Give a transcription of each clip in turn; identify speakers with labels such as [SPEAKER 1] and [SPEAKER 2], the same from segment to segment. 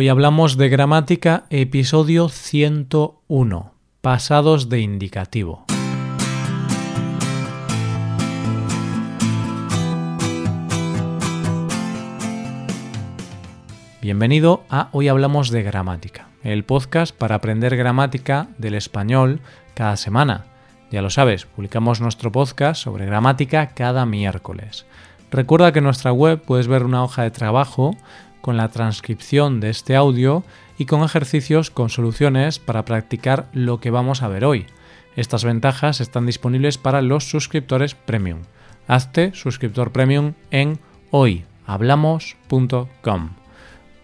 [SPEAKER 1] Hoy hablamos de gramática, episodio 101, pasados de indicativo. Bienvenido a Hoy Hablamos de Gramática, el podcast para aprender gramática del español cada semana. Ya lo sabes, publicamos nuestro podcast sobre gramática cada miércoles. Recuerda que en nuestra web puedes ver una hoja de trabajo con la transcripción de este audio y con ejercicios con soluciones para practicar lo que vamos a ver hoy. Estas ventajas están disponibles para los suscriptores premium. Hazte suscriptor premium en hoyhablamos.com.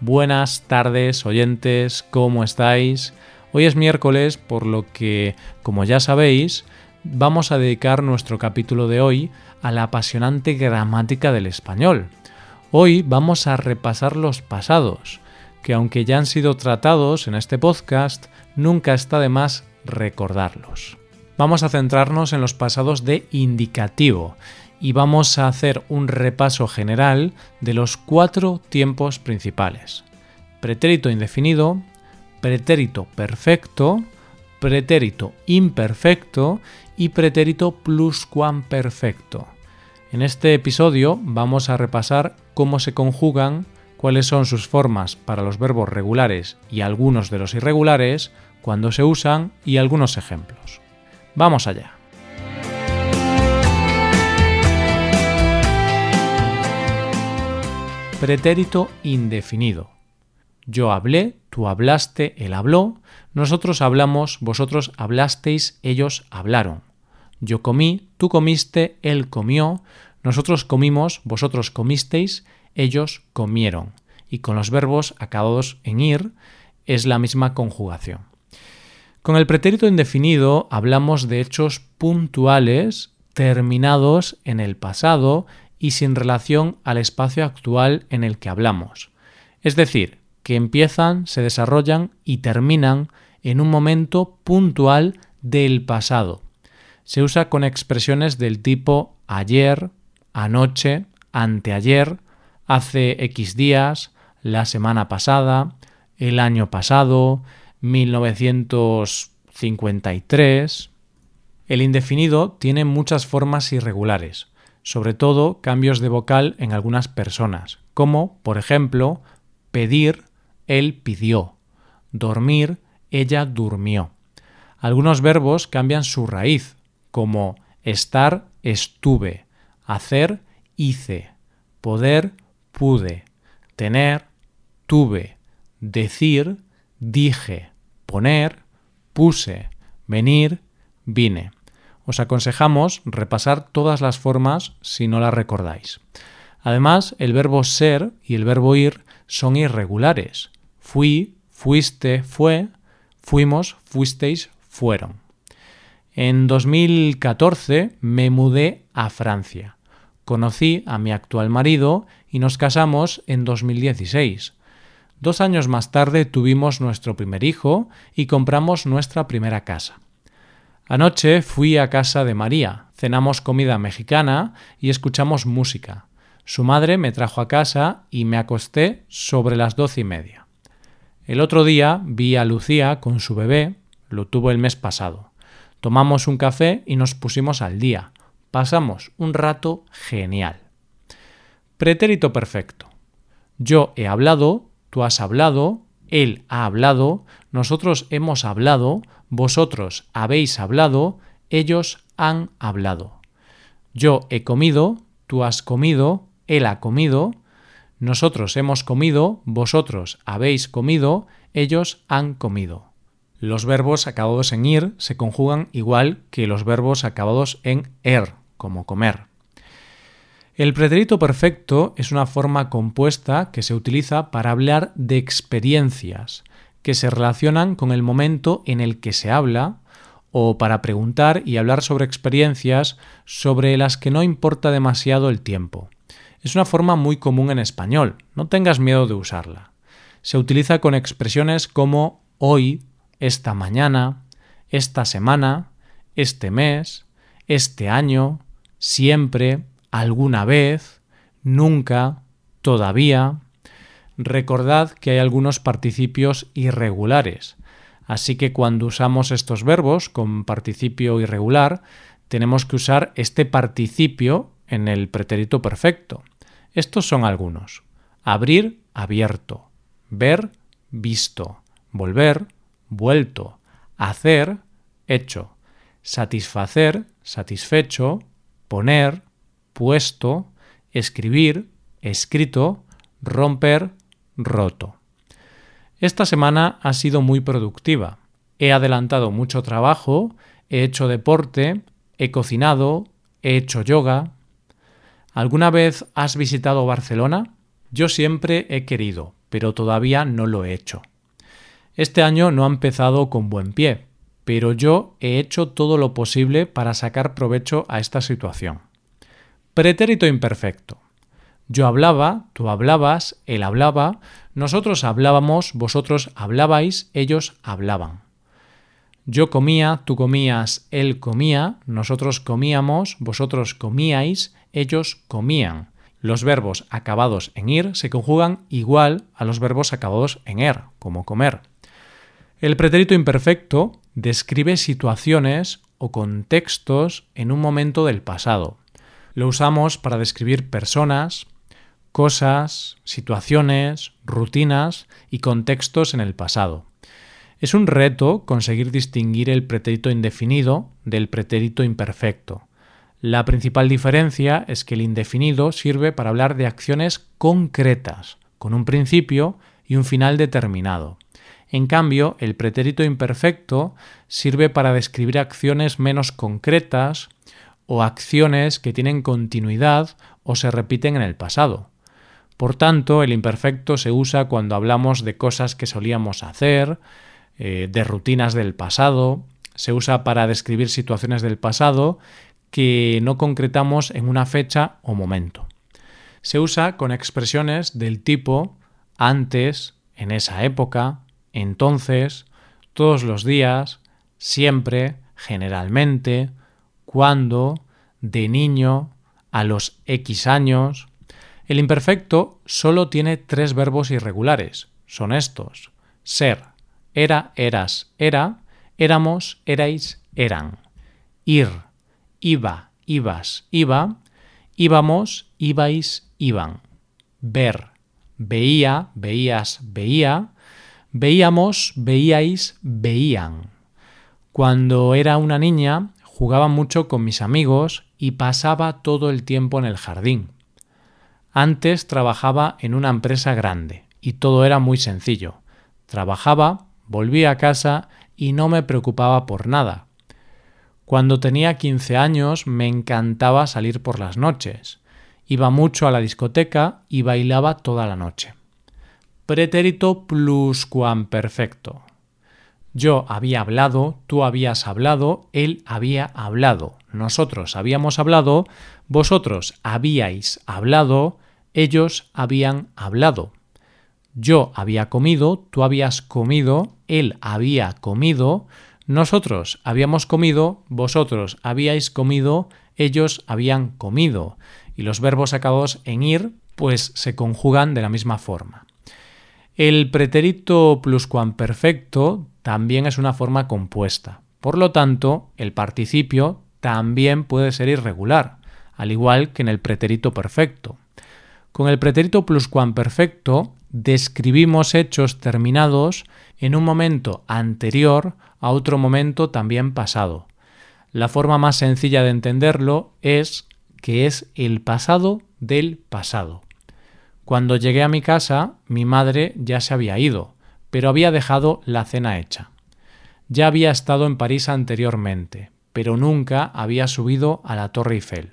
[SPEAKER 1] Buenas tardes, oyentes, ¿cómo estáis? Hoy es miércoles, por lo que, como ya sabéis, vamos a dedicar nuestro capítulo de hoy a la apasionante gramática del español. Hoy vamos a repasar los pasados, que aunque ya han sido tratados en este podcast, nunca está de más recordarlos. Vamos a centrarnos en los pasados de indicativo y vamos a hacer un repaso general de los cuatro tiempos principales. Pretérito indefinido, pretérito perfecto, pretérito imperfecto y pretérito pluscuamperfecto. En este episodio vamos a repasar cómo se conjugan, cuáles son sus formas para los verbos regulares y algunos de los irregulares, cuándo se usan y algunos ejemplos. Vamos allá. Pretérito indefinido. Yo hablé, tú hablaste, él habló, nosotros hablamos, vosotros hablasteis, ellos hablaron. Yo comí, tú comiste, él comió, nosotros comimos, vosotros comisteis, ellos comieron. Y con los verbos acabados en ir es la misma conjugación. Con el pretérito indefinido hablamos de hechos puntuales terminados en el pasado y sin relación al espacio actual en el que hablamos. Es decir, que empiezan, se desarrollan y terminan en un momento puntual del pasado. Se usa con expresiones del tipo ayer, anoche, anteayer, hace X días, la semana pasada, el año pasado, 1953. El indefinido tiene muchas formas irregulares sobre todo cambios de vocal en algunas personas, como, por ejemplo, pedir, él pidió, dormir, ella durmió. Algunos verbos cambian su raíz, como estar, estuve, hacer, hice, poder, pude, tener, tuve, decir, dije, poner, puse, venir, vine os aconsejamos repasar todas las formas si no las recordáis. Además, el verbo ser y el verbo ir son irregulares. Fui, fuiste, fue, fuimos, fuisteis, fueron. En 2014 me mudé a Francia. Conocí a mi actual marido y nos casamos en 2016. Dos años más tarde tuvimos nuestro primer hijo y compramos nuestra primera casa. Anoche fui a casa de María, cenamos comida mexicana y escuchamos música. Su madre me trajo a casa y me acosté sobre las doce y media. El otro día vi a Lucía con su bebé, lo tuvo el mes pasado. Tomamos un café y nos pusimos al día. Pasamos un rato genial. Pretérito perfecto. Yo he hablado, tú has hablado, él ha hablado, nosotros hemos hablado, vosotros habéis hablado, ellos han hablado. Yo he comido, tú has comido, él ha comido, nosotros hemos comido, vosotros habéis comido, ellos han comido. Los verbos acabados en ir se conjugan igual que los verbos acabados en er, como comer. El pretérito perfecto es una forma compuesta que se utiliza para hablar de experiencias que se relacionan con el momento en el que se habla o para preguntar y hablar sobre experiencias sobre las que no importa demasiado el tiempo. Es una forma muy común en español, no tengas miedo de usarla. Se utiliza con expresiones como hoy, esta mañana, esta semana, este mes, este año, siempre, alguna vez, nunca, todavía. recordad que hay algunos participios irregulares. Así que cuando usamos estos verbos con participio irregular, tenemos que usar este participio en el pretérito perfecto. Estos son algunos. Abrir, abierto. Ver, visto. Volver, vuelto. Hacer, hecho. Satisfacer, satisfecho. Poner, puesto. Escribir, escrito. Romper, roto. Esta semana ha sido muy productiva. He adelantado mucho trabajo, he hecho deporte, he cocinado, he hecho yoga. ¿Alguna vez has visitado Barcelona? Yo siempre he querido, pero todavía no lo he hecho. Este año no ha empezado con buen pie, pero yo he hecho todo lo posible para sacar provecho a esta situación. Pretérito imperfecto. Yo hablaba, tú hablabas, él hablaba, nosotros hablábamos, vosotros hablabais, ellos hablaban. Yo comía, tú comías, él comía, nosotros comíamos, vosotros comíais, ellos comían. Los verbos acabados en ir se conjugan igual a los verbos acabados en er, como comer. El pretérito imperfecto describe situaciones o contextos en un momento del pasado. Lo usamos para describir personas, cosas, situaciones, rutinas y contextos en el pasado. Es un reto conseguir distinguir el pretérito indefinido del pretérito imperfecto. La principal diferencia es que el indefinido sirve para hablar de acciones concretas, con un principio y un final determinado. En cambio, el pretérito imperfecto sirve para describir acciones menos concretas o acciones que tienen continuidad o se repiten en el pasado. Por tanto, el imperfecto se usa cuando hablamos de cosas que solíamos hacer, eh, de rutinas del pasado, se usa para describir situaciones del pasado que no concretamos en una fecha o momento. Se usa con expresiones del tipo antes, en esa época, entonces, todos los días, siempre, generalmente, cuando, de niño, a los X años, el imperfecto solo tiene tres verbos irregulares. Son estos. Ser, era, eras, era, éramos, erais, eran. Ir, iba, ibas, iba, íbamos, ibais, iban. Ver, veía, veías, veía, veíamos, veíais, veían. Cuando era una niña jugaba mucho con mis amigos y pasaba todo el tiempo en el jardín. Antes trabajaba en una empresa grande y todo era muy sencillo. Trabajaba, volvía a casa y no me preocupaba por nada. Cuando tenía 15 años me encantaba salir por las noches. Iba mucho a la discoteca y bailaba toda la noche. Pretérito pluscuamperfecto. Yo había hablado, tú habías hablado, él había hablado, nosotros habíamos hablado, vosotros habíais hablado, ellos habían hablado. Yo había comido, tú habías comido, él había comido, nosotros habíamos comido, vosotros habíais comido, ellos habían comido. Y los verbos acabados en ir, pues se conjugan de la misma forma. El pretérito pluscuamperfecto también es una forma compuesta. Por lo tanto, el participio también puede ser irregular, al igual que en el pretérito perfecto. Con el pretérito pluscuamperfecto describimos hechos terminados en un momento anterior a otro momento también pasado. La forma más sencilla de entenderlo es que es el pasado del pasado. Cuando llegué a mi casa, mi madre ya se había ido, pero había dejado la cena hecha. Ya había estado en París anteriormente, pero nunca había subido a la Torre Eiffel.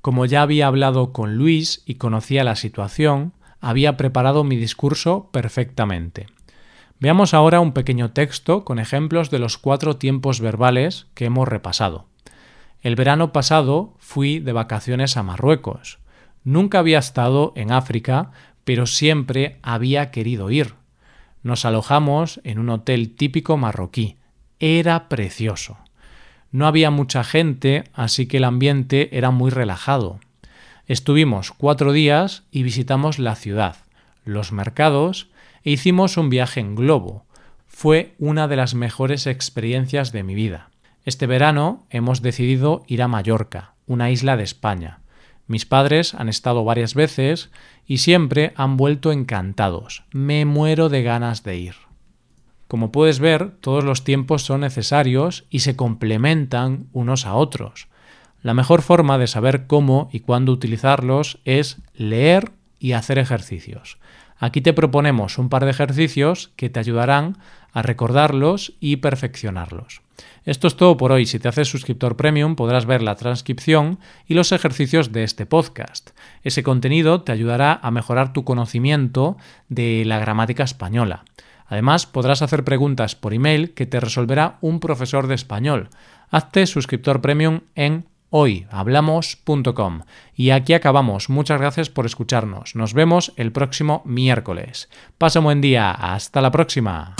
[SPEAKER 1] Como ya había hablado con Luis y conocía la situación, había preparado mi discurso perfectamente. Veamos ahora un pequeño texto con ejemplos de los cuatro tiempos verbales que hemos repasado. El verano pasado fui de vacaciones a Marruecos. Nunca había estado en África, pero siempre había querido ir. Nos alojamos en un hotel típico marroquí. Era precioso. No había mucha gente, así que el ambiente era muy relajado. Estuvimos cuatro días y visitamos la ciudad. los mercados e hicimos un viaje en globo. Fue una de las mejores experiencias de mi vida. Este verano hemos decidido ir a Mallorca, una isla de España. Mis padres han estado varias veces y siempre han vuelto encantados. Me muero de ganas de ir. Como puedes ver, todos los tiempos son necesarios y se complementan unos a otros. La mejor forma de saber cómo y cuándo utilizarlos es leer y hacer ejercicios. Aquí te proponemos un par de ejercicios que te ayudarán a recordarlos y perfeccionarlos. Esto es todo por hoy. Si te haces suscriptor premium podrás ver la transcripción y los ejercicios de este podcast. Ese contenido te ayudará a mejorar tu conocimiento de la gramática española. Además, podrás hacer preguntas por email que te resolverá un profesor de español. Hazte suscriptor premium en hoyhablamos.com. Y aquí acabamos. Muchas gracias por escucharnos. Nos vemos el próximo miércoles. Pasa un buen día. Hasta la próxima.